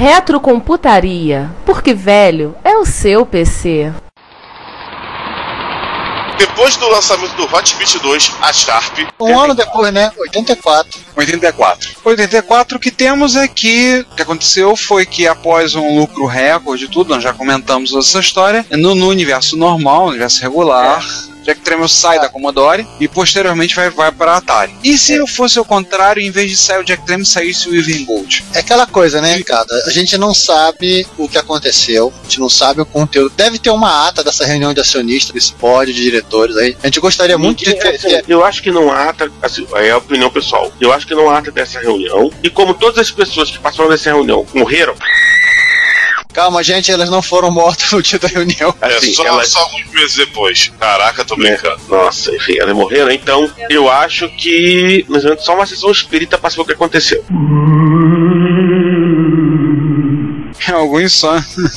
Retrocomputaria, porque velho é o seu PC. Depois do lançamento do Hot Beat 2, a Sharp. Um ano depois, né? 84. 84. 84 o que temos é que o que aconteceu foi que após um lucro recorde e tudo, nós já comentamos essa história, no, no universo normal, no universo regular, Jack Tramiel sai da Commodore e posteriormente vai, vai para a Atari. E se eu fosse o contrário, em vez de sair o Jack Tramiel, saísse o Irving Gold? É aquela coisa, né, Ricardo? A gente não sabe o que aconteceu, a gente não sabe o conteúdo. Deve ter uma ata dessa reunião de acionistas, desse pódio de diretores aí. A gente gostaria muito de ter. Assim, eu acho que não há ata, assim, é a opinião pessoal. Eu acho que não há ata dessa reunião. E como todas as pessoas que passaram dessa reunião morreram, Calma, gente, elas não foram mortas no dia da reunião. É assim, só, elas- só alguns meses depois. Caraca, tô né? brincando. Nossa, enfim, elas morreram. Então, eu acho que nós vamos só uma sessão espírita saber o que aconteceu. Alguns só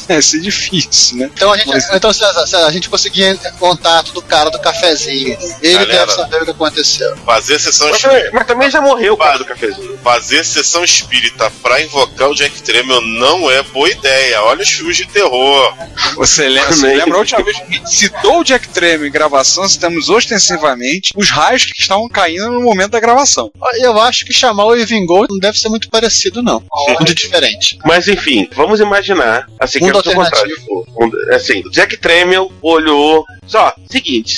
é ser difícil, né? Então a gente, Mas- então, César, César, a gente conseguia contato do cara do cafezinho. Ele Galera. deve saber o que aconteceu. Fazer sessão Mas também, mas também já morreu o cara do cafezinho. Fazer sessão espírita pra invocar o Jack Tramiel não é boa ideia. Olha os filmes de terror. Você lembra, você lembra a última vez que a gente citou o Jack Tramiel em gravação, citamos ostensivamente os raios que estavam caindo no momento da gravação. Eu acho que chamar o Irving Gold não deve ser muito parecido, não. Muito diferente. Mas enfim, vamos imaginar assim que Mundo é o contrário. Um- Assim, Jack Tramiel olhou. Só, seguinte,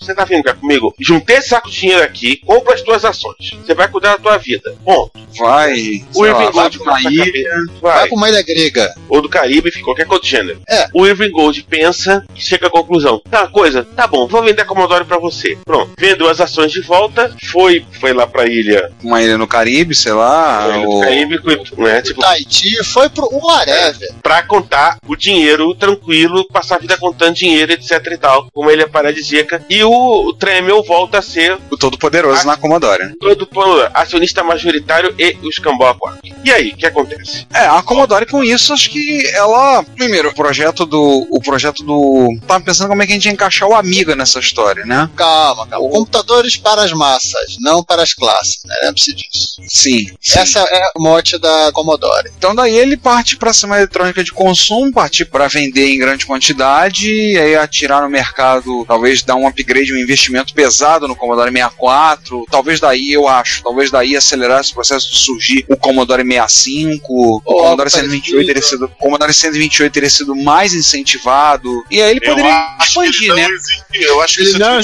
você tá vindo cá comigo? Juntei esse saco de dinheiro aqui, compra as tuas ações. Você vai cuidar da tua vida. Ponto. Vai, O lá, Irving vai Gold a ilha. Vai Vai. pra uma ilha grega. Ou do Caribe, enfim, qualquer outro gênero. É. O Irving Gold pensa e chega à conclusão. Tá, coisa, tá bom, vou vender a Commodore pra você. Pronto. Vendeu as ações de volta, foi, foi lá pra ilha, Uma ilha no Caribe, sei lá. pra ilha ou- Caribe, né? Tipo, Tahiti foi pro whatever. pra contar o dinheiro tranquilo, passar a vida contando dinheiro, etc e tal, uma ilha paradisíaca. E o Tremel volta a ser O Todo-Poderoso na Commodore. todo acionista majoritário e o Escambau 4. E aí, o que acontece? É, a Commodore com isso, acho que ela. Primeiro, o projeto do. O projeto do. Tava pensando como é que a gente ia encaixar o Amiga nessa história, né? Calma, calma. Computadores para as massas, não para as classes, né? Lembre-se disso. Sim. sim. Essa é o mote da Commodore. Então daí ele parte para ser uma eletrônica de consumo, partir para vender em grande quantidade, e aí atirar no mercado, talvez dar um upgrade, um investimento pesado no Commodore 64, talvez daí eu acho, talvez daí acelerar esse processo de surgir o Commodore 65, o Ou Commodore algo 128 teria sido, o Commodore 128 teria sido mais incentivado, e aí ele Eu poderia ele expandir, não né? existe- Eu acho que Ele esse não não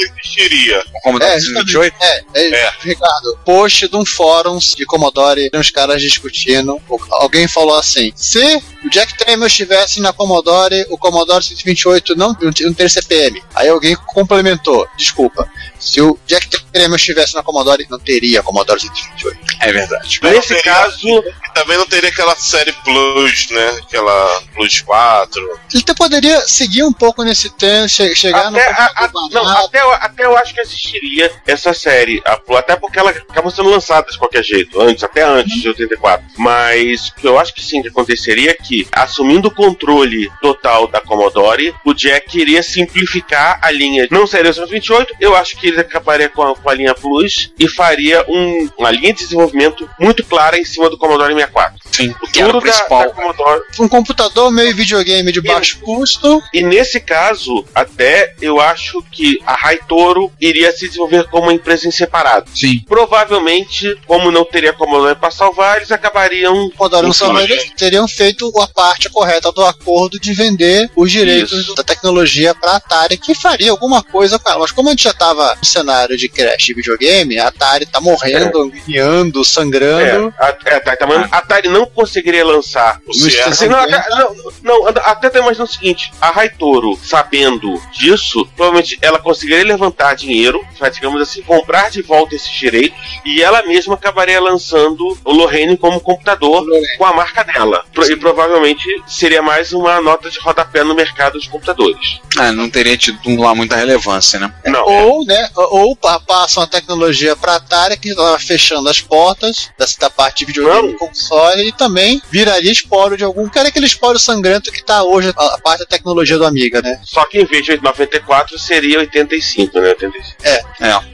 existiria. O Commodore É, 128. É, é, É. Ricardo, post de um fórum de Commodore, tem uns caras discutindo. Alguém falou assim: se o Jack Tramiel estivesse na Commodore, o Commodore 128 não, não teria CPM. Aí alguém complementou: desculpa, se o Jack Tramiel estivesse na Commodore, não teria Commodore 128. É verdade. Não Nesse teria- caso, também não teria aquela série Plus, né? Aquela Plus 4. Ele até poderia seguir um pouco nesse tempo, che chegar no. até, a- a- computador não, até, eu- até eu acho que existiria essa série, a- até porque ela acaba sendo lançada de qualquer jeito, antes, até antes de 84. Mas o que eu acho que sim que aconteceria é que, assumindo o controle total da Commodore, o Jack iria simplificar a linha. Não seria o 128, eu acho que ele acabaria com a, com a linha Plus e faria um- uma linha de desenvolvimento muito clara em cima do Commodore 64. Sim, O que era o futuro da, principal. da Commodore. Um computador meio videogame de baixo custo. E nesse caso, até eu acho que a Raitoro iria se desenvolver como uma empresa em separado. Sim. Provavelmente, como não teria Commodore para salvar, eles acabariam. Commodore salvaria, eles teriam feito a parte correta do acordo de vender os direitos Isso. da tecnologia para Atari, que faria alguma coisa com ela. Mas como a gente já estava no cenário de crash de videogame, a Atari tá morrendo, guiando, É, sangrando. a, é, tá, tá, mas a Atari não conseguiria lançar O Sierra Assim, não, até- não, não, até tô imaginando o seguinte: a Raitoro, sabendo disso, provavelmente ela conseguiria levantar dinheiro, digamos assim, comprar de volta esses direitos, e ela mesma acabaria lançando o Lorraine como computador com a marca dela. Pro- E provavelmente seria mais uma nota de rodapé no mercado de computadores. É, não teria tido lá muita relevância, né? Não. Ou, né, ou pa- passam a tecnologia para Atari, que estava fechando as portas dessa da parte de videogame e console, e também viraria espólio de algum. Que era aquele espólio sangrento que tá hoje a, a parte da tecnologia do Amiga, né? Só que em vez de 94 seria 85, né? 85. É.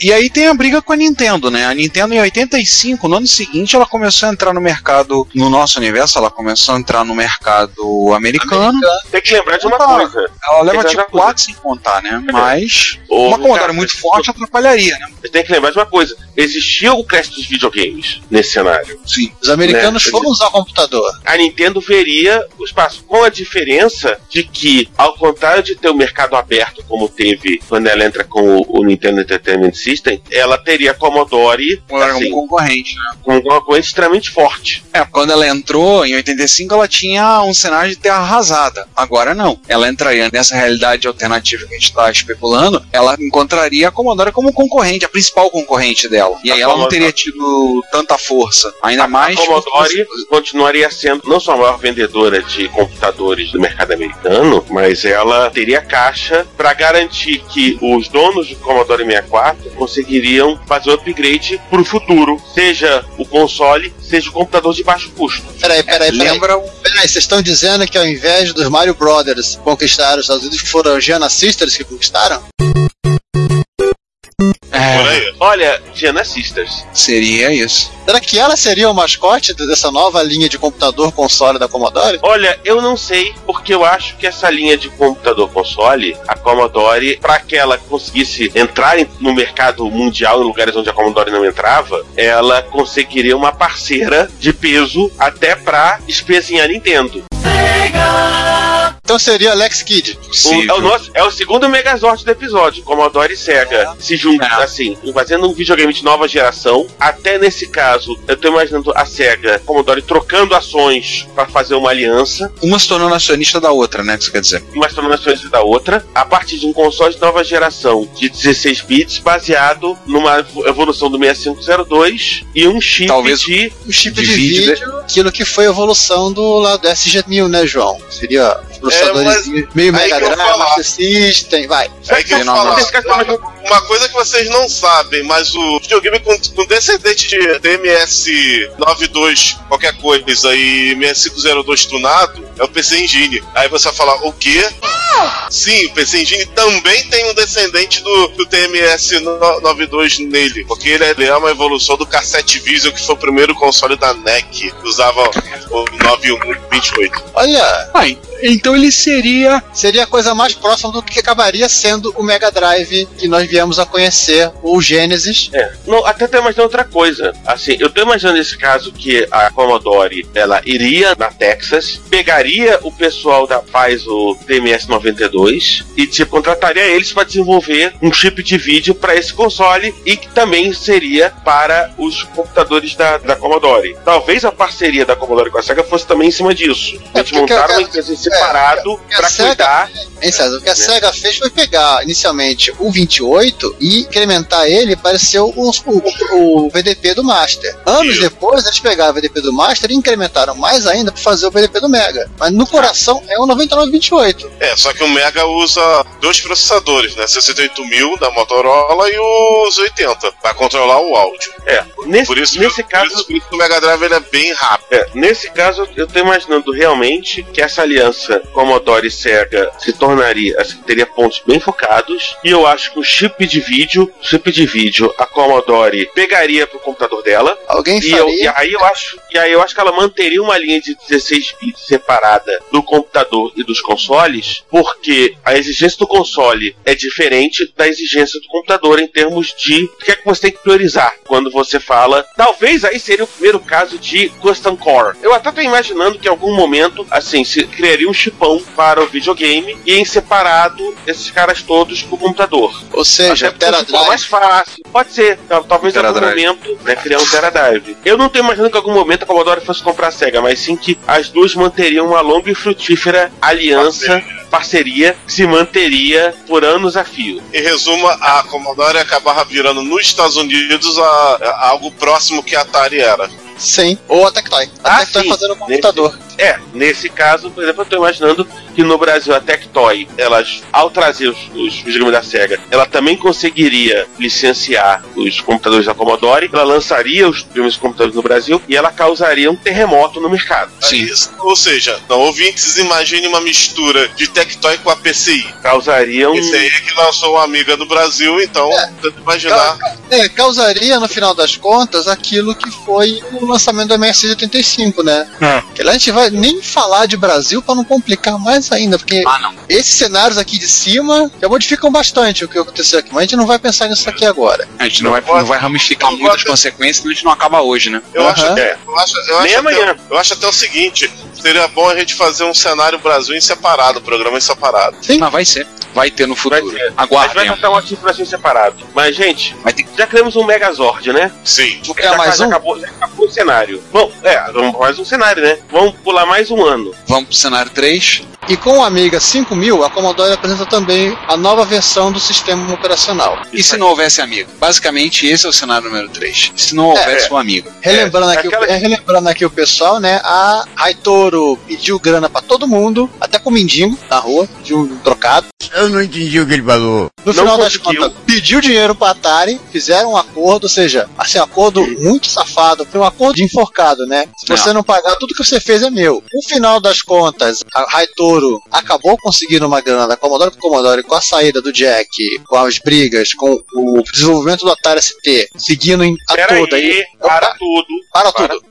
E aí tem a briga com a Nintendo, né? A Nintendo em 85, no ano seguinte, ela começou a entrar no mercado, no nosso universo, ela começou a entrar no mercado americano. Tem que lembrar de uma Opa. coisa: Ela leva tipo 4 sem contar, né? Mas Houve uma um cara- muito forte atrapalharia, né? tem que lembrar de uma coisa: existia o crash dos videogames nesse cenário. Sim. Os americanos Né? foram usar o computador. a Nintendo veria o espaço, com a diferença de que, ao contrário de ter o mercado aberto como teve quando ela entra com o, o Nintendo Entertainment System, ela teria a Commodore era assim, um concorrente, né? uma concorrente extremamente forte. É, quando ela entrou, em 85, ela tinha um cenário de terra arrasada. Agora não. Ela entraria nessa realidade alternativa que a gente está especulando, ela encontraria a Commodore como concorrente, a principal concorrente dela. E A aí ela não teria tido tanta força. Ainda A- mais. a Commodore continuaria sendo não só a maior vendedora de computadores do mercado americano, mas ela teria caixa para garantir que os donos do Commodore 64 conseguiriam fazer o upgrade para o futuro, seja o console, seja o computador de baixo custo. Peraí, peraí, peraí. Lembra. Peraí, vocês estão dizendo que ao invés dos Mario Brothers conquistar os Estados Unidos, foram as Giana Sisters que conquistaram? Por É, aí. Olha, Giana Sisters. seria isso. Será que ela seria o mascote dessa nova linha de computador console da Commodore? Olha, eu não sei, porque eu acho que essa linha de computador console, a Commodore, para que ela conseguisse entrar no mercado mundial, em lugares onde a Commodore não entrava, ela conseguiria uma parceira de peso até pra espezinhar Nintendo. Então seria Alex Kidd. O- é, o nosso, é o segundo Megazord do episódio. Commodore e Sega se juntam, É. assim, fazendo um videogame de nova geração. Até nesse caso, eu tô imaginando a Sega, Commodore trocando ações pra fazer uma aliança. Uma se tornando acionista da outra, né? Que isso quer dizer. uma transformações da outra, a partir de um console de nova geração de 16 bits, baseado numa evolução do 6502 e um chip Talvez- de. O chip De de, vídeo, vídeo, aquilo que foi a evolução do lado do SG-1000, né, João? Seria processadores mas meio Mega Drive, falar. Master System, vai. É que eu mas- uma coisa que vocês não sabem, mas o videogame com, com descendente de DMS 92 qualquer coisa e 6502 tunado é o PC Engine. Aí você vai falar, o quê? Sim, o PC Engine também tem um descendente do, do TMS no- 92 nele, porque ele é, ele é uma evolução do Cassette Visual, que foi o primeiro console da NEC, que usava o 9128. Olha, Ah, então ele seria. seria a coisa mais próxima do que acabaria sendo o Mega Drive que nós viemos a conhecer, o Genesis. É, não, até tô imaginando outra coisa. Assim, eu tô imaginando nesse caso que a Commodore ela iria na Texas, pegaria o pessoal da faz o DMS 92 e tipo, contrataria eles para desenvolver um chip de vídeo para esse console e que também seria para os computadores da, da Commodore. Talvez a parceria da Commodore com a Sega fosse também em cima disso. É, Eles montaram uma empresa em separado a para cuidar. Hein, César? O que a Né? SEGA fez foi pegar inicialmente o 28 e incrementar ele para ser o, o- o VDP do Master. Anos Isso. depois, eles pegaram o VDP do Master e incrementaram mais ainda para fazer o VDP do Mega. Mas no coração é o 9928. É, só que o Mega usa dois processadores, né? 68000 da Motorola e os 80 para controlar o áudio. É, nesse, Por isso, nesse por caso, isso que o Mega Drive ele é bem rápido. É, nesse caso, eu tô imaginando realmente que essa aliança Commodore e Sega se tornaria, assim, teria pontos bem focados. E eu acho que o chip de vídeo, chip de vídeo, a Commodore pegaria pro computador dela. Alguém E, eu- e aí eu acho, e aí eu acho que ela manteria uma linha de 16 bits separada do computador e dos consoles, porque a exigência do console é diferente da exigência do computador em termos de o que é que você tem que priorizar quando você fala. Talvez aí seria o primeiro caso de custom core. Eu até tô imaginando que em algum momento, assim, se criaria um chipão para o videogame e em separado esses caras todos pro computador. Ou seja, Até porque Tera se for mais fácil. Pode ser. Tal- Talvez em algum momento, né, criar um Tera Drive. Eu não tô imaginando que em algum momento a Commodore fosse comprar a SEGA, mas sim que as duas manteriam uma longa e frutífera aliança, parceria, se manteria por anos a fio. Em resumo, a Commodore acabava virando nos Estados Unidos a, a algo próximo que a Atari era. Sim. Ou a Tectoy. A Ah, Tectoy sim. fazendo um computador. É, nesse caso, por exemplo, eu tô imaginando que no Brasil a Tectoy, elas, ao trazer os, os videogames da SEGA, ela também conseguiria licenciar os computadores da Commodore, ela lançaria os filmes computadores no Brasil e ela causaria um terremoto no mercado. Sim. Isso. Ou seja, não, ouvintes, imagine uma mistura de Tectoy com a PCI. Causaria um. Esse aí é que lançou uma amiga do Brasil, então, tenta imaginar. É, causaria, no final das contas, aquilo que foi o lançamento do MS-85, né? É. Que lá a gente vai nem falar de Brasil pra não complicar mais ainda, porque Ah, não. esses cenários aqui de cima já modificam bastante o que aconteceu aqui, mas a gente não vai pensar nisso aqui agora. A gente não vai, não vai ramificar muitas consequências, senão a gente não acaba hoje, né? Eu, acho, Aham. É. eu, acho, eu, Nem acho até, amanhã. eu acho até o seguinte: seria bom a gente fazer um cenário Brasil em separado, programa em separado. Sim. Mas vai ser. Vai ter no Vai futuro. ter. A gente vai Aguardem. tratar um aqui pra ser separado. Mas, gente, Vai ter já criamos um Megazord, né? Sim. Criar mais já, um? acabou, já o cenário. Bom, é, vamos mais um cenário, né? Vamos pular mais um ano. Vamos pro cenário 3. E com o Amiga 5000, a Commodore apresenta também a nova versão do sistema operacional. E se não houvesse amigo? Basicamente, esse é o cenário número 3. Se não houvesse É. um amigo. Relembrando, É, aqui, o- aquela- é, relembrando aqui o pessoal, né? A Raitoro pediu grana pra todo mundo, até pro mendigo na rua, pediu um trocado. Eu não entendi o que ele falou. No Não final das conseguiu. contas, pediu dinheiro pra Atari, fizeram um acordo, ou seja, assim, um acordo muito safado, foi um acordo de enforcado, né? Se você não pagar, tudo que você fez é meu. No final das contas, a Acabou conseguindo uma grana da Commodore pro Commodore com a saída do Jack, com as brigas, com o desenvolvimento do Atari ST, seguindo em a Pera toda aí, para tudo. para para. tudo.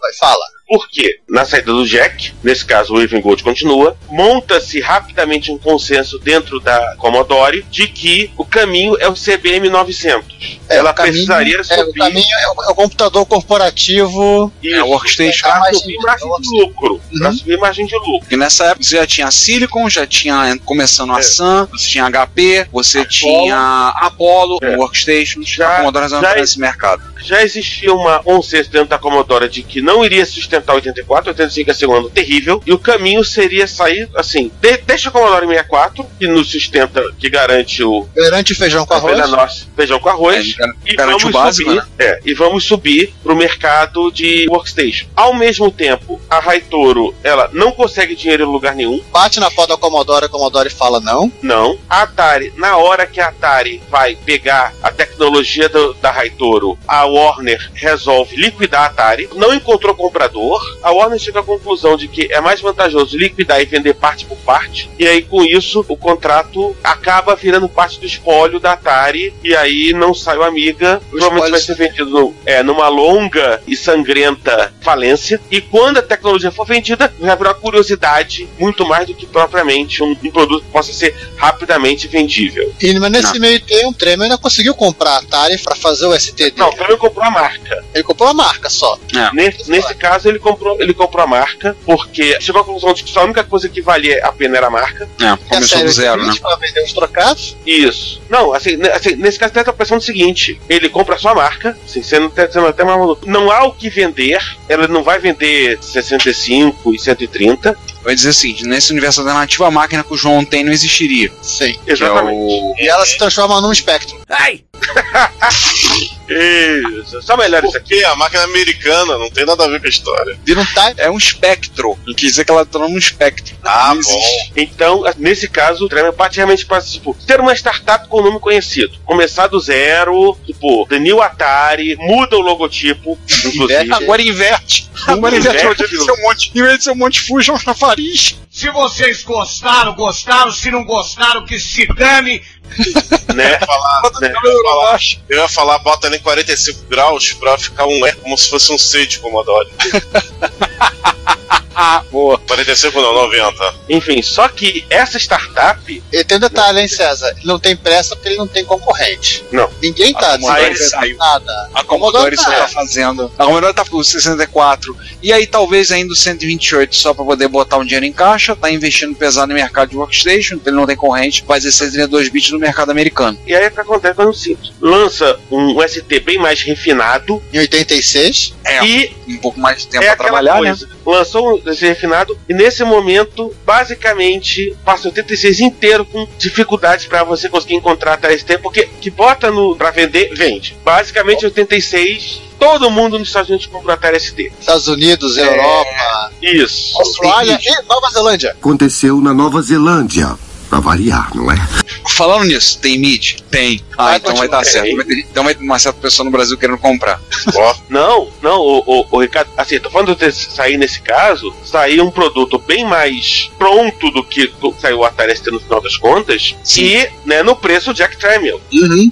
Vai, fala. Porque na saída do Jack, nesse caso o Even Gold continua, monta-se rapidamente um consenso dentro da Commodore de que o caminho é o CBM 900. É, Ela o caminho- precisaria É, o subir caminho é o, é o computador corporativo. É o workstation. para mais subir simples, margem é o de lucro. Para Uhum. subir margem de lucro. Porque nessa época você já tinha Silicon, já tinha começando a É. Sun, você tinha HP, você Apollo. tinha Apollo, É. Workstation, Já- a Commodore já- entrar nesse mercado. Já existia uma consenso dentro da Commodore de que não iria sustentar 84, 85 é ser um ano terrível, e o caminho seria sair assim: de- deixa a Commodore 64, que nos sustenta, que garante o Garante feijão com arroz. feijão nosso, feijão com arroz. É, E garante vamos o básico, subir, né? é, e vamos subir pro mercado de workstation. Ao mesmo tempo, a Raitoro, ela não consegue dinheiro em lugar nenhum, Bate na porta da Commodore, a Commodore fala não. não. A Atari, na hora que a Atari vai pegar a tecnologia do- da Raitoro, a Warner resolve liquidar a Atari, não encontrou comprador. A Warner chega à conclusão de que é mais vantajoso liquidar e vender parte por parte. E aí, com isso, o contrato acaba virando parte do espólio da Atari. E aí não sai o Amiga. Provavelmente vai ser vendido no- é, numa longa e sangrenta falência. E quando a tecnologia for vendida, vai virar uma curiosidade muito mais do que propriamente um, um produto que possa ser rapidamente vendível. E, mas nesse meio tempo, o Tremor ainda conseguiu comprar a Atari pra fazer o ST dele. Não, também comprou a marca. Ele comprou a marca só. Nesse, nesse caso, ele comprou, ele comprou a marca, porque chegou à conclusão de que só a única coisa que valia a pena era a marca. É, começou série do zero, né? seguinte, Pra vender os trocados. Isso. Não, assim, ne- assim, nesse caso, tem a pressão do seguinte: ele compra a marca, assim, sendo, sendo até mais maluco. Não há o que vender, ela não vai vender 65 e 130. Vai dizer assim, nesse universo alternativo a máquina que o João tem não existiria. Sim. Que é Exatamente. o... E ela se transforma num espectro. Ai! Isso. Só melhor isso aqui. Porque a máquina é americana não tem nada a ver com a história. Vira um type. É um espectro. Ele quis dizer que ela tornou um espectro. Ah, Não existe. Então, nesse caso, o Tremor parte realmente para tipo, ter uma startup com nome conhecido. Começar do zero, tipo, The New Atari, muda o logotipo, inclusive. Agora inverte. Agora inverte. Inverte Inverte ser um monte, em vez de ser um monte Fusion chafariz. Se vocês gostaram, gostaram. Se não gostaram, que se dane. Né? Falar, né? Eu, ia falar, eu ia falar, bota ele em 45 graus pra ficar um E como se fosse um C de Commodore. Ah, boa. 45 não, 90. Enfim, só que essa startup. E tem um detalhe, hein, César? Ele não tem pressa porque ele não tem concorrente. Não. Ninguém tá desenvolvendo nada. A Commodore só tá. fazendo. A Commodore tá com o 64. E aí talvez ainda o 128 só pra poder botar um dinheiro em caixa. Tá investindo pesado no mercado de workstation. Ele não tem corrente. Faz 62 bits no mercado americano. E aí o que acontece é o simples. Lança um ST bem mais refinado Em 86, É, e um pouco mais de tempo é pra trabalhar, né? Lançou um ST refinado e nesse momento, basicamente, passa 86 inteiro com dificuldades pra você conseguir encontrar a ST, porque que bota no para vender, vende. Basicamente 86 Todo mundo nos Estados Unidos comprou a Atari ST. Estados Unidos, É. Europa, Isso. Austrália e Nova Zelândia. Aconteceu na Nova Zelândia. Pra variar, não é? Falando nisso, tem MIDI? Tem. Ah, Vai então vai dar continuar. certo. Vai ter- Então vai ter uma certa pessoa no Brasil querendo comprar. Não, não, o, o, o Ricardo, assim, tô falando de sair nesse caso, sair um produto bem mais pronto do que do- saiu o Atari ST no final das contas, Sim. e, né, no preço Jack Tramiel.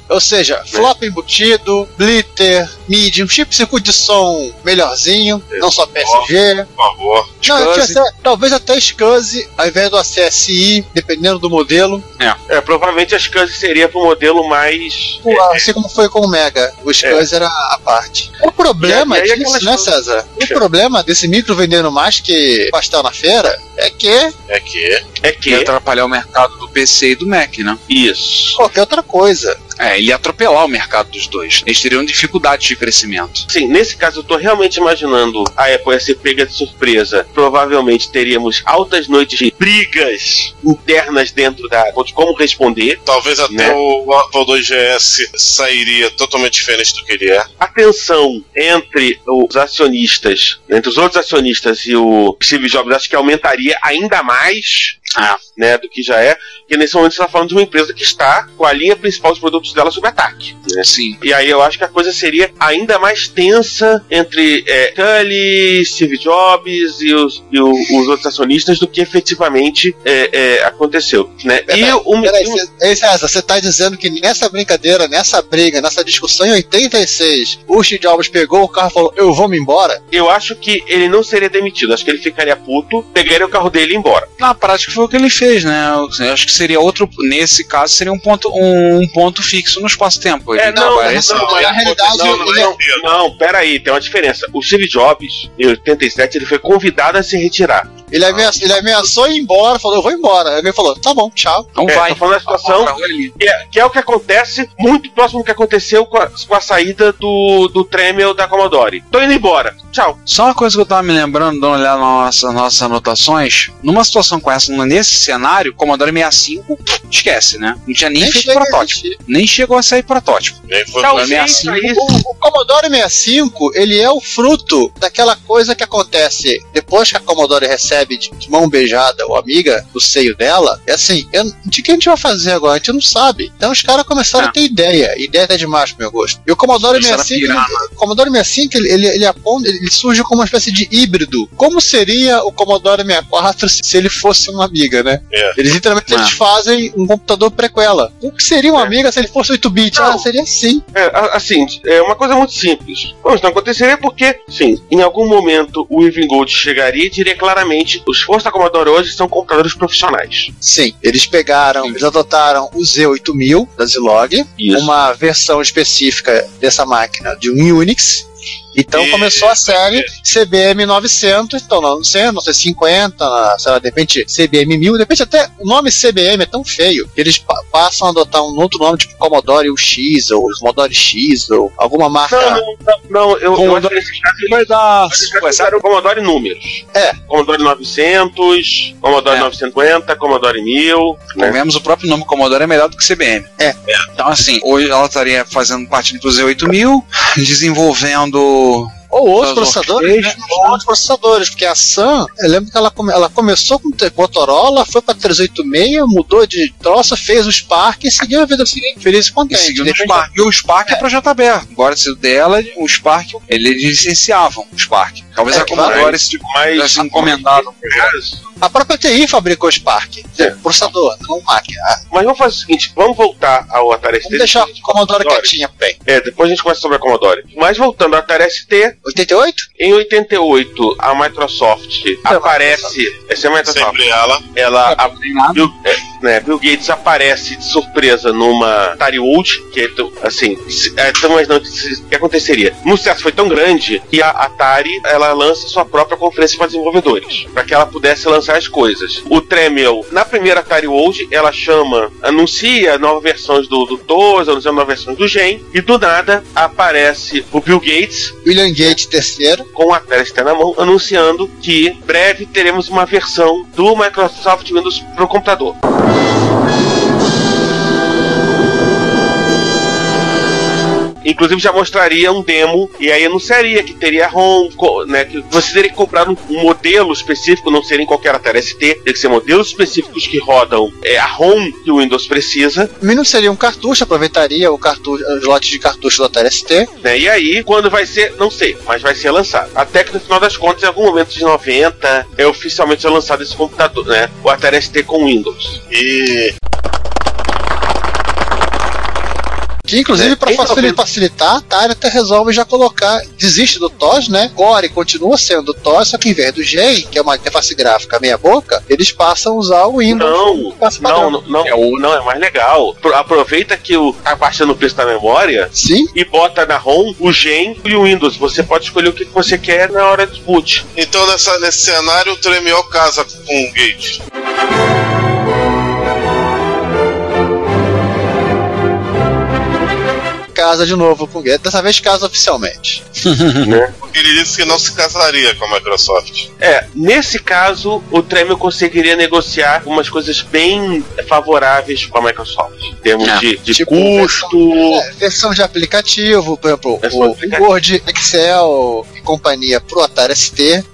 Ou seja, flop embutido, blitter, MIDI, um chip circuito de som melhorzinho, não só PSG. Por favor. Não, tinha até- talvez até SCSI, ao invés do ACSI, dependendo do modelo. É, provavelmente a SCSI seria pro modelo mais. Assim como foi com o Mega. O SCSI era a parte. O problema E aí- e aí disso, né, coisas- César? O problema desse micro vendendo mais que pastel na feira é que É que. É Que que. ia atrapalhar o mercado do PC e do Mac, né? Isso. qualquer outra coisa. É, ele ia atropelar o mercado dos dois. Eles teriam dificuldade de crescimento. Sim, nesse caso eu tô realmente imaginando a Apple ia ser pega de surpresa. Provavelmente teríamos altas noites de brigas internas dentro da de como responder. Talvez até Né? o Apple 2GS sairia totalmente diferente do que ele é. a tensão entre os acionistas, entre os outros acionistas e o Steve Jobs, acho que aumentaria ainda mais Ah. né, do que já é, porque nesse momento você está falando de uma empresa que está com a linha principal de produtos dela sob ataque. né? Sim. E aí eu acho que a coisa seria ainda mais tensa entre é, Tully, Steve Jobs e os, e o- os outros acionistas do que efetivamente é, é, aconteceu. Né? E Peraí, o, você tá dizendo que nessa brincadeira, nessa briga, nessa discussão em 86, o Steve Jobs pegou o carro e falou: Eu vou me embora? eu acho que ele não seria demitido, acho que ele ficaria puto, pegaria o carro dele e ia embora. Na prática foi o que ele fez, né? Eu acho que seria outro. Nesse caso, seria um ponto, um, um ponto fixo no espaço-tempo. Ele É, não, aparece- não, na realidade, não, não, não, não, pera aí, tem uma diferença. O Steve Jobs, em 87, ele foi convidado a se retirar. Ele ameaçou, ele ameaçou ir embora, falou: Eu vou embora. Aí ele falou: Tá bom, tchau. Então É, vai. tô falando da situação rua ali. que é, que é o que acontece, muito próximo do que aconteceu com a, com a saída do, do Tremel da Commodore. Tô indo embora. Tchau. Só uma coisa que eu tava me lembrando, dando uma olhada nas nossas, nossas anotações. Numa situação com essa, nesse cenário, Commodore 65, esquece, né? Não tinha nem, feito chega a protótipo. Nem chegou a sair protótipo. Nem foi Talvez é saísse- O, o Commodore 65, ele é o fruto daquela coisa que acontece depois que a Commodore recebe de, de mão beijada ou amiga do seio dela. É assim, eu- de que a gente vai fazer agora? A gente não sabe. Então os caras começaram É. a ter ideia. Ideia até demais pro meu gosto. E o Commodore Começaram a 65, pirar, ele- o Commodore 65, ele, ele, ele, aponta- ele surge como uma espécie de híbrido. Como seria o Commodore 64 se se ele fosse uma amiga, né? É. Eles literalmente Ah. eles fazem um computador prequela. O que seria uma amiga se ele fosse 8-bit? Não. Ah, seria assim. É, assim, é uma coisa muito simples. Bom, isso não aconteceria porque, sim, em algum momento o Irving Gold chegaria e diria claramente: os esforços da Commodore hoje são computadores profissionais. Sim, eles pegaram, eles adotaram o Z8000 da Zilog, Isso. uma versão específica dessa máquina de um Unix. Então E- começou a série CBM 900, então não 100, não sei 50, sei lá, de repente CBM 1000, de repente até o nome CBM é tão feio que eles pa- passam a adotar um outro nome tipo Commodore UX ou Commodore X ou alguma marca. Não, não, não, não, eu, eu acho que Vai dar. Commodore números. É. Commodore 900, Commodore É. 950, Commodore 1000. né? Convenhamos, o próprio nome Commodore é melhor do que CBM. É. Então, assim, hoje ela estaria fazendo parte do Z8000, desenvolvendo amor ou outros Os processadores, né? Ou outros processadores, porque a Sam, eu lembro que ela, come- ela começou com Motorola, foi pra 386, mudou de troça, fez o Spark e seguiu a vida seguinte, feliz e E contente. seguiu De no Spark. E o Spark é, projeto aberto. Agora, se o dela, o Spark, eles licenciavam o Spark. Talvez É, a Commodore esse tipo tivesse encomendado. A própria TI fabricou Spark. É. Processador, não máquina. Mas vamos fazer o seguinte, vamos voltar ao Atari ST. Vamos deixar a Commodore quietinha, bem. É, depois a gente conversa sobre a Commodore. Mas voltando ao Atari ST, 88? em 88 a Microsoft aparece. Essa é a Microsoft. Sempre ela. Ela. A, Bill, é, né, Bill Gates aparece de surpresa numa Atari World, que é, tão- assim, se- é, tão mais não, o que aconteceria? No sucesso foi tão grande que a Atari ela lança sua própria conferência para desenvolvedores, para que ela pudesse lançar as coisas. O Tremel, na primeira Atari World, ela chama, anuncia novas versões do, do TOS, anuncia novas versões do Gen, e do nada aparece o Bill Gates William Gates terceiro. com a ST na mão, anunciando que breve teremos uma versão do Microsoft Windows para o computador. Inclusive já mostraria um demo e aí anunciaria que teria ROM, né, que você teria que comprar um, um modelo específico, não seria em qualquer Atari ST, teria que ser modelos específicos que rodam é, a ROM que o Windows precisa, Mínimo seria um cartucho, aproveitaria o cartucho, os lotes de cartucho do Atari ST. né? E aí, quando vai ser, não sei, mas vai ser lançado. Até que no final das contas, em algum momento de 90, é oficialmente lançado esse computador, né? O Atari ST com Windows. E Que inclusive, É, para facilitar, 90 facilitar, a Atari até resolve já colocar, desiste do TOS, né? Core continua sendo TOS, só que em vez do GEM, que é uma interface gráfica meia boca, eles passam a usar o Windows. Não, não, não, não, não, é mais legal. Pro- Aproveita que o, tá baixando o preço da memória Sim, e bota na ROM o Gen e o Windows. Você pode escolher o que você quer na hora do boot. então nessa, nesse cenário o Tremiol casa com o Gates. Casa de novo com o Gates. Dessa vez casa oficialmente. Porque ele disse que não se casaria com a Microsoft. É, nesse caso, o Tremel conseguiria negociar umas coisas bem favoráveis com a Microsoft. Em termos É, de, de tipo, custo. É, versão de aplicativo, por exemplo, Versão o aplicativo. Word, Excel e companhia pro Atari ST.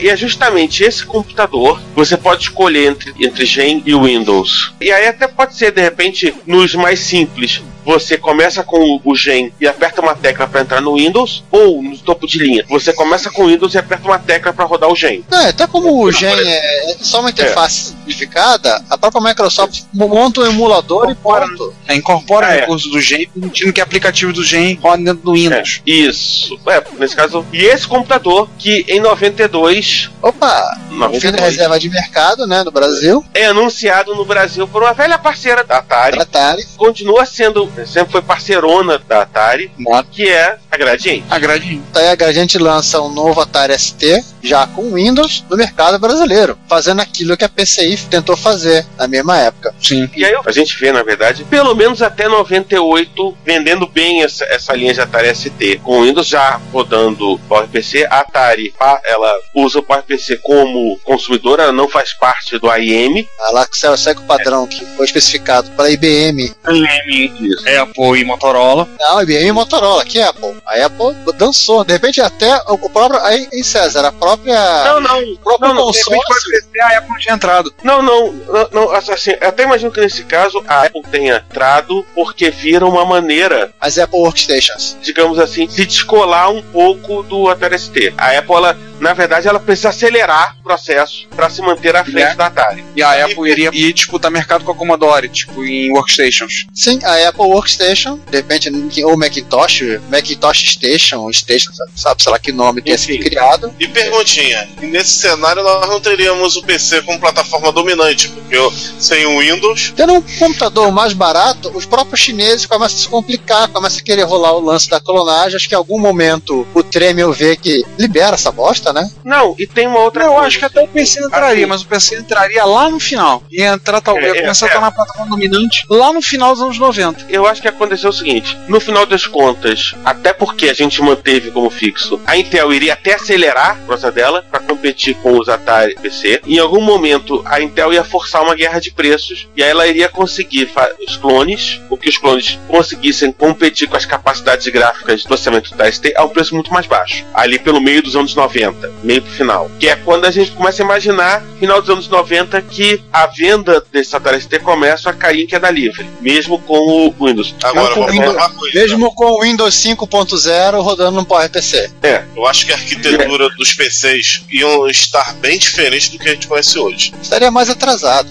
E é justamente esse computador você pode escolher entre, entre Gen e Windows. E aí até pode ser, de repente, nos mais simples. Você começa com o- Gen e aperta uma tecla para entrar no Windows, ou no topo de linha, você começa com o Windows e aperta uma tecla para rodar o Gen. Não, até como o Gen é, é só uma interface simplificada, a própria Microsoft monta um emulador e ponto. É, incorpora Ah, é. do Gen, permitindo que aplicativo do Gen rode dentro do Windows. É, isso. É, nesse caso. E esse computador, que em 92 Opa, Não, fim da não. reserva de mercado, né, no Brasil, é anunciado no Brasil por uma velha parceira da Atari. da Atari. Continua sendo, sempre foi parceirona da Atari, Moto. que é a Gradiente. Agradinho. Daí a gente lança um novo Atari ST, já com Windows, no mercado brasileiro, fazendo aquilo que a PCI tentou fazer na mesma época. Sim. E aí a gente vê, na verdade, pelo menos até 98, vendendo bem essa, essa linha de Atari ST. Com o Windows já rodando PowerPC, a Atari a- ela usa o PowerPC como consumidora, ela não faz parte do AIM. Ela segue segue o padrão que foi especificado para IBM. Isso. Apple e Motorola. Não, IBM e Motorola, que Apple. A Apple dançou. De repente, até o próprio. Aí, em César, a própria. Não, não, o próprio não, não, consórcio. ser, a Apple tinha entrado. Não, não, não, não, assim, eu até imagino que nesse caso a Apple tenha entrado porque vira uma maneira, As Apple Workstations. digamos assim, de descolar um pouco do Atari ST. A Apple, ela, na verdade, ela precisa acelerar o processo para se manter à frente É. da Atari. E a Apple iria ir disputar mercado com a Commodore, tipo, em workstations. Sim, a Apple Workstation, de repente, ou Macintosh, Macintosh Station, Station, sabe, sabe sei lá que nome tenha sido criado. E perguntinha, e nesse cenário nós não teríamos o PC como plataforma dominante, porque eu, sem o Windows, Tendo um computador mais barato, os próprios chineses começam a se complicar, começam a querer rolar o lance da clonagem. Acho que em algum momento o Tremel vê que libera essa bosta, né? Não, e tem uma outra Eu coisa. acho que até o PC entraria, Assim. mas o PC entraria lá no final. Ia entrar, talvez, É, é, começar a é. estar na plataforma dominante lá no final dos anos 90. Eu acho que aconteceu o seguinte: no final das contas, até porque a gente manteve como fixo, a Intel iria até acelerar o processo dela para competir com os Atari PC. Em algum momento, a Intel ia forçar uma guerra de preços e aí ela iria conseguir os clones, o que os clones conseguissem competir com as capacidades gráficas do orçamento da ST a um preço muito mais baixo, ali pelo meio dos anos 90. 90, meio pro final. Que é quando a gente começa a imaginar, final dos anos 90, que a venda desse Atari ST começa a cair em queda livre, mesmo com o Windows. Agora, com vamos Windows- falar uma coisa. Mesmo com o Windows 5.0 rodando no PowerPC. É, Eu acho que a arquitetura dos PCs iam estar bem diferente do que a gente conhece hoje. Estaria mais atrasado.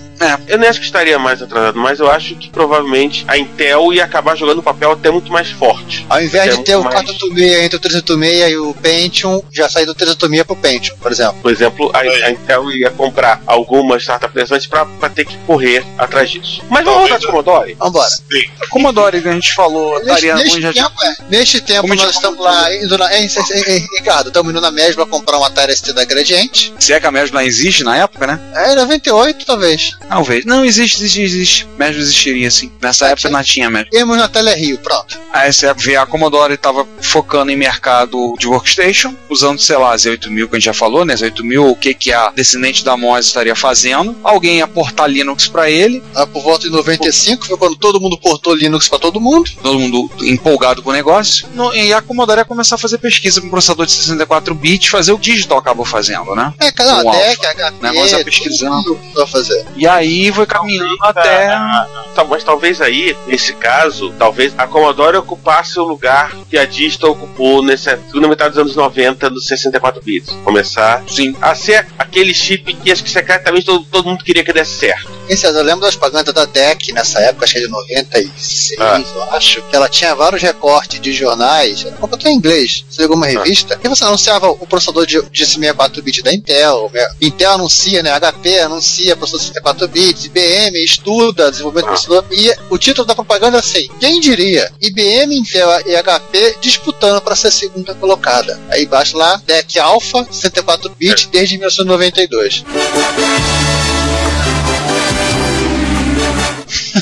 Eu nem acho que estaria mais atrasado, mas eu acho que provavelmente a Intel ia acabar jogando um papel até muito mais forte. Ao invés É de ter o mais- 486 entre o 386 e o Pentium, já sair do 386 pro Pentium, por exemplo. Por exemplo, a, a Intel ia comprar algumas startups interessantes pra, pra ter que correr atrás disso. Mas vamos voltar de Commodore? Vambora. Sim. A Commodore que a gente falou, Neste, estaria neste ruim já tempo, é, neste tempo Como nós estamos lá indo na. Hein, hein, Ricardo, estamos indo na mesma comprar uma Atari ST da Gradiente. Se é que a Mesbla não existe na época, né? É 98, talvez. Talvez. Não, existe, existe, existe. Mesbla existiria, sim. Nessa época não tinha Mesbla. Temos na Tele Rio, pronto. Aí você vê a Commodore estava focando em mercado de workstation, usando, sei lá, as 8000 que a gente já falou, né? As 8000, o que, que a descendente da MOS estaria fazendo. Alguém ia portar Linux para ele, Lá por volta de 95 foi quando todo mundo portou Linux pra todo mundo. todo mundo empolgado com o negócio. No- e a Commodore ia começar a fazer pesquisa com processador de 64 bits, fazer o digital acabou fazendo, né? É, uma Alpha. DEC, HP, é pesquisando. mundo vai fazer. E aí foi caminhando até. Tá, mas talvez aí, nesse caso, talvez a Commodore ocupasse o lugar que a Digital ocupou nessa segunda metade dos anos 90 dos 64 bits. Começar Sim. a ser aquele chip que acho que secretamente todo, todo mundo queria que desse certo. César, eu lembro das propagandas da DEC nessa época, acho que é de 96, Ah. eu acho, que ela tinha vários recortes de jornais, até em inglês, você alguma revista, e você anunciava o processador de, de 64 bits da Intel, né? Intel anuncia, né? HP anuncia processador de 64 bits, IBM estuda desenvolvimento do Ah. processador, e o título da propaganda é assim, quem diria, IBM, Intel e HP disputando para ser segunda colocada. Aí embaixo lá, DEC Alpha, 64 bits desde 1992.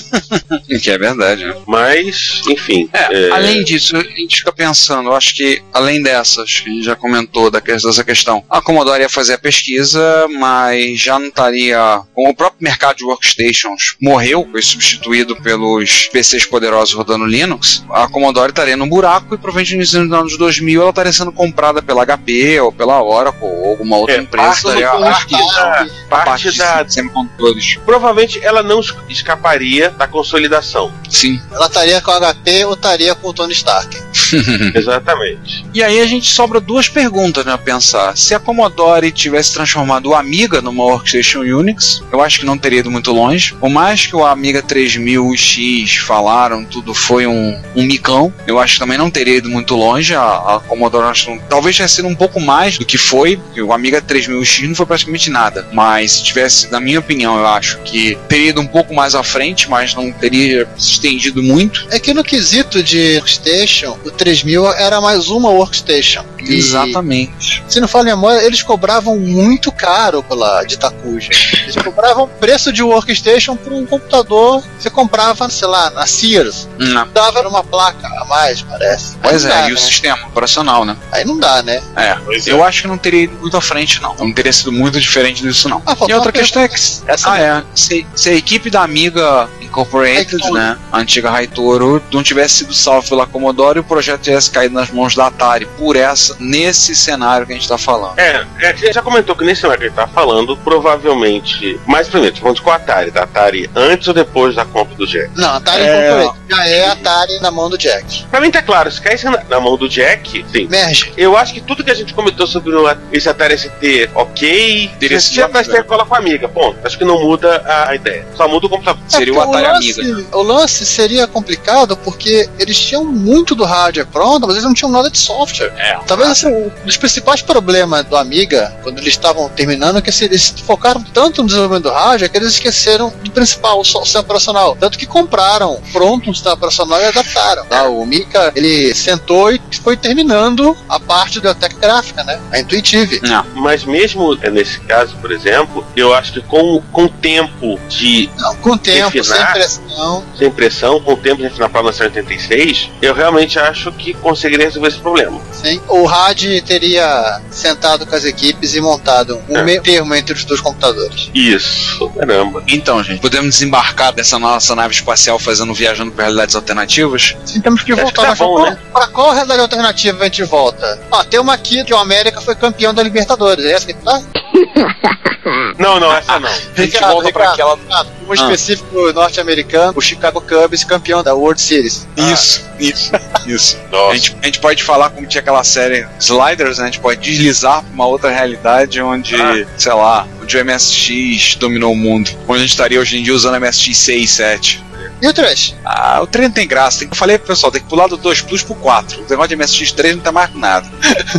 Que é verdade, né? Mas, enfim. É, é, além disso, a gente fica pensando, eu acho que além dessas, que a gente já comentou da dessa questão, a Commodore ia fazer a pesquisa, mas já não estaria. Como o próprio mercado de workstations morreu, foi substituído pelos PCs poderosos rodando Linux, a Commodore estaria num buraco e provavelmente nos anos 2000 ela estaria sendo comprada pela HP ou pela Oracle ou alguma outra É, empresa. parte do estaria a de da- parte de da. semicondutores. Provavelmente ela não es- escaparia da consolidação. Sim. Ela estaria com HP ou estaria com o Tony Stark? Exatamente. E aí a gente sobra duas perguntas né, a pensar. Se a Commodore tivesse transformado o Amiga numa Workstation Unix, eu acho que não teria ido muito longe. Por mais que o Amiga 3000X falaram, tudo foi um, um micão, eu acho que também não teria ido muito longe. A, a Commodore acho, que talvez tivesse sido um pouco mais do que foi, porque o Amiga 3000X não foi praticamente nada. Mas se tivesse, na minha opinião, eu acho que teria ido um pouco mais à frente, mas não teria se estendido muito. É que no quesito de workstation, o 3000 era mais uma workstation. E, Exatamente. Se não falo em memória, eles cobravam muito caro pela de Takuja. Eles cobravam preço de workstation por um computador que você comprava, sei lá, na Sears. Não. Dava uma placa a mais, parece. Pois é, dá, e né? o sistema operacional, né? Aí não dá, né? É. Pois é. Eu acho que não teria ido muito à frente, não. Não teria sido muito diferente disso, não. Ah, E outra questão é que. Essa ah, é. Se, se a equipe da Amiga Incorporated, né? A antiga Haitoro, não tivesse sido salvo pela Commodore, o projeto tivesse caído nas mãos da Atari. Por essa, nesse cenário que a gente tá falando. É, é, a gente já comentou que nesse cenário que ele tá falando, provavelmente. Mas primeiro, vamos com a Atari, da Atari antes ou depois da compra do Jack. Não, Atari É. Já é Atari na mão do Jack. Pra mim tá claro, se caísse na, na mão do Jack, sim. Merge. Eu acho que tudo que a gente comentou sobre o- esse Atari ST, ok, Teria se sido já vai ser cola com a amiga, ponto. Acho que não muda a, a ideia. Só muda o computador. Seria o Atari lance, Amiga. O lance seria complicado porque eles tinham muito do hardware pronto, mas eles não tinham nada de software. É. Talvez assim, um dos principais problemas do Amiga, quando eles estavam terminando, é que assim, eles focaram tanto no desenvolvimento do hardware que eles esqueceram do principal, o sistema operacional. Tanto que compraram pronto um sistema operacional e adaptaram. Tá? O Mika, ele sentou e foi terminando a parte da biblioteca gráfica, né? A Intuitive. Não. Mas mesmo nesse caso, por exemplo, eu acho que com, com o tempo de Não, com o tempo, Refinar. pressão. sem pressão, com o tempo de final para lançar em 86, eu realmente acho que conseguiria resolver esse problema. Sim. O RAD teria sentado com as equipes e montado um É. meio termo entre os dois computadores. Isso, caramba. Então, gente, podemos desembarcar dessa nossa nave espacial fazendo viajando por realidades alternativas? Sim, temos que voltar. que tá mas bom, pra, né? pra qual realidade alternativa a gente volta? Ó, tem uma aqui que o América foi campeão da Libertadores. É essa que tá? Não, não, essa não. A gente volta pra aquela. Ricardo, um Ah. específico norte-americano, o Chicago Cubs, campeão da World Series. Isso, isso, isso. A Nossa. gente, a gente pode falar como tinha aquela série Sliders, né? A gente pode deslizar pra uma outra realidade onde, sei lá, onde o MSX dominou o mundo. Onde a gente estaria hoje em dia usando MSX 6, 7. E o Trash? Ah, o trem não tem graça. Tem que, eu falei pro pessoal, tem que pular do 2 Plus pro 4. O negócio de MSX 3 não tá mais com nada.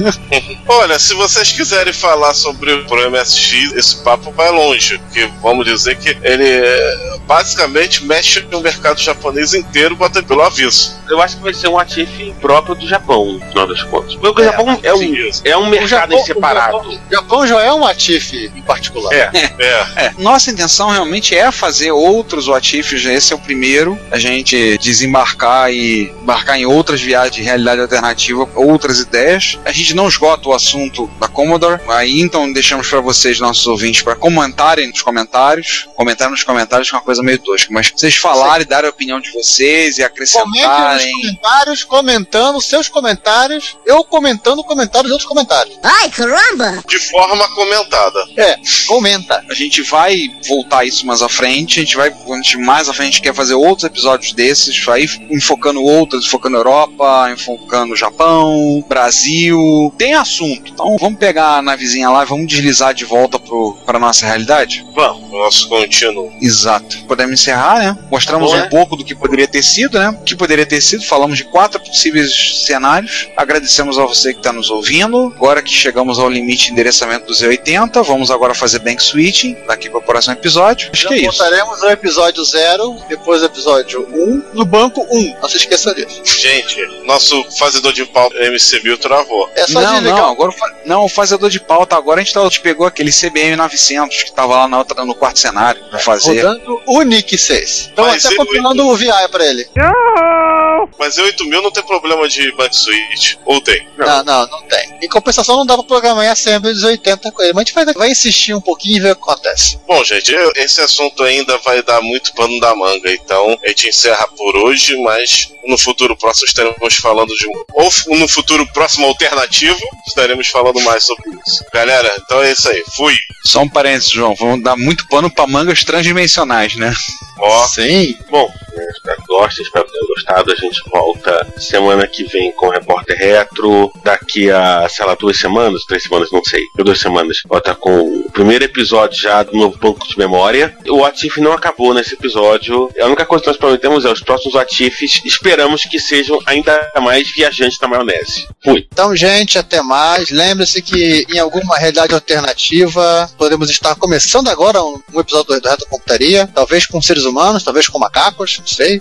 Olha, se vocês quiserem falar sobre o MSX, esse papo vai longe, porque vamos dizer que ele é, basicamente mexe no mercado japonês inteiro botando pelo aviso. Eu acho que vai ser um ativo próprio do Japão, no final das contas. Porque o É, Japão é um, é um mercado em separado. O Japão, o Japão já é um Atife em particular. É. É, É, nossa intenção realmente é fazer outros Watifs, esse é o primeiro. A gente desembarcar e embarcar em outras viagens de realidade alternativa, outras ideias. A gente não esgota o assunto da Commodore, aí então deixamos para vocês, nossos ouvintes, para comentarem nos comentários. Comentar nos comentários que é uma coisa meio tosca, mas vocês falarem, darem a opinião de vocês e Comente nos acrescentarem. comentários, comentando seus comentários, eu comentando comentários de outros comentários. Ai, caramba! de forma comentada. É, comenta. A gente vai voltar isso mais à frente. A gente vai, a gente mais à frente quer fazer outros episódios desses, aí enfocando outros, enfocando Europa, enfocando Japão, Brasil. Tem assunto. Então vamos pegar a navezinha lá e vamos deslizar de volta pro, pra nossa realidade? Vamos, nosso contínuo. Exato. Podemos encerrar, né? Mostramos Tá bom, um né? pouco do que poderia ter sido, né? O que poderia ter sido. Falamos de quatro possíveis cenários. Agradecemos a você que está nos ouvindo. Agora que chegamos ao limite de endereçamento do Z80, vamos agora fazer bank switching daqui para o próximo episódio. Acho Já que é isso. voltaremos ao episódio 0, depois do episódio 1, um, no banco 1. Um. Não se esqueça disso. Gente, nosso fazedor de pau MC1000 travou. É só Não, não, o- agora o fa- não, o fazedor de pauta. Agora a gente, tá, a gente pegou aquele CBM 900 que tava lá na outra, no quarto cenário pra fazer. rodando o Nick 6. Então Mas até compilando o VI pra ele. Mas em 8000 não tem problema de bank switch. Ou tem? Não, não, não tem. Em compensação, não dá pra programar em Assembly dos 80 com ele. Mas a gente vai, vai insistir um pouquinho e ver o que acontece. Bom, gente, eu- esse assunto ainda vai dar muito pano da manga, então a gente encerra por hoje, mas no futuro próximo estaremos falando de um. Ou no futuro próximo alternativo, estaremos falando mais sobre isso. Galera, então é isso aí. Fui. Só um parênteses, João. Vamos dar muito pano pra mangas transdimensionais, né? Ó, Sim. Bom, né, espero que gostem, espero que tenham gostado. A gente volta semana que vem com o Repórter Retro. Daqui a, sei lá, duas semanas, três semanas, não sei, duas semanas. Volta com o primeiro episódio já do novo banco de memória. O Atif não acabou nesse episódio. A única coisa que nós prometemos é os próximos Atifs. Esperamos que sejam ainda mais viajantes na maionese. Fui. Então, gente, até mais. Lembre-se que em alguma realidade alternativa podemos estar começando agora um, um episódio do Reto Computaria. Talvez com seres humanos, talvez com macacos, não sei.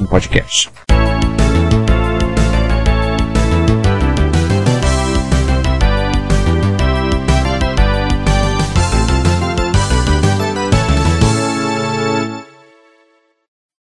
próximo podcast.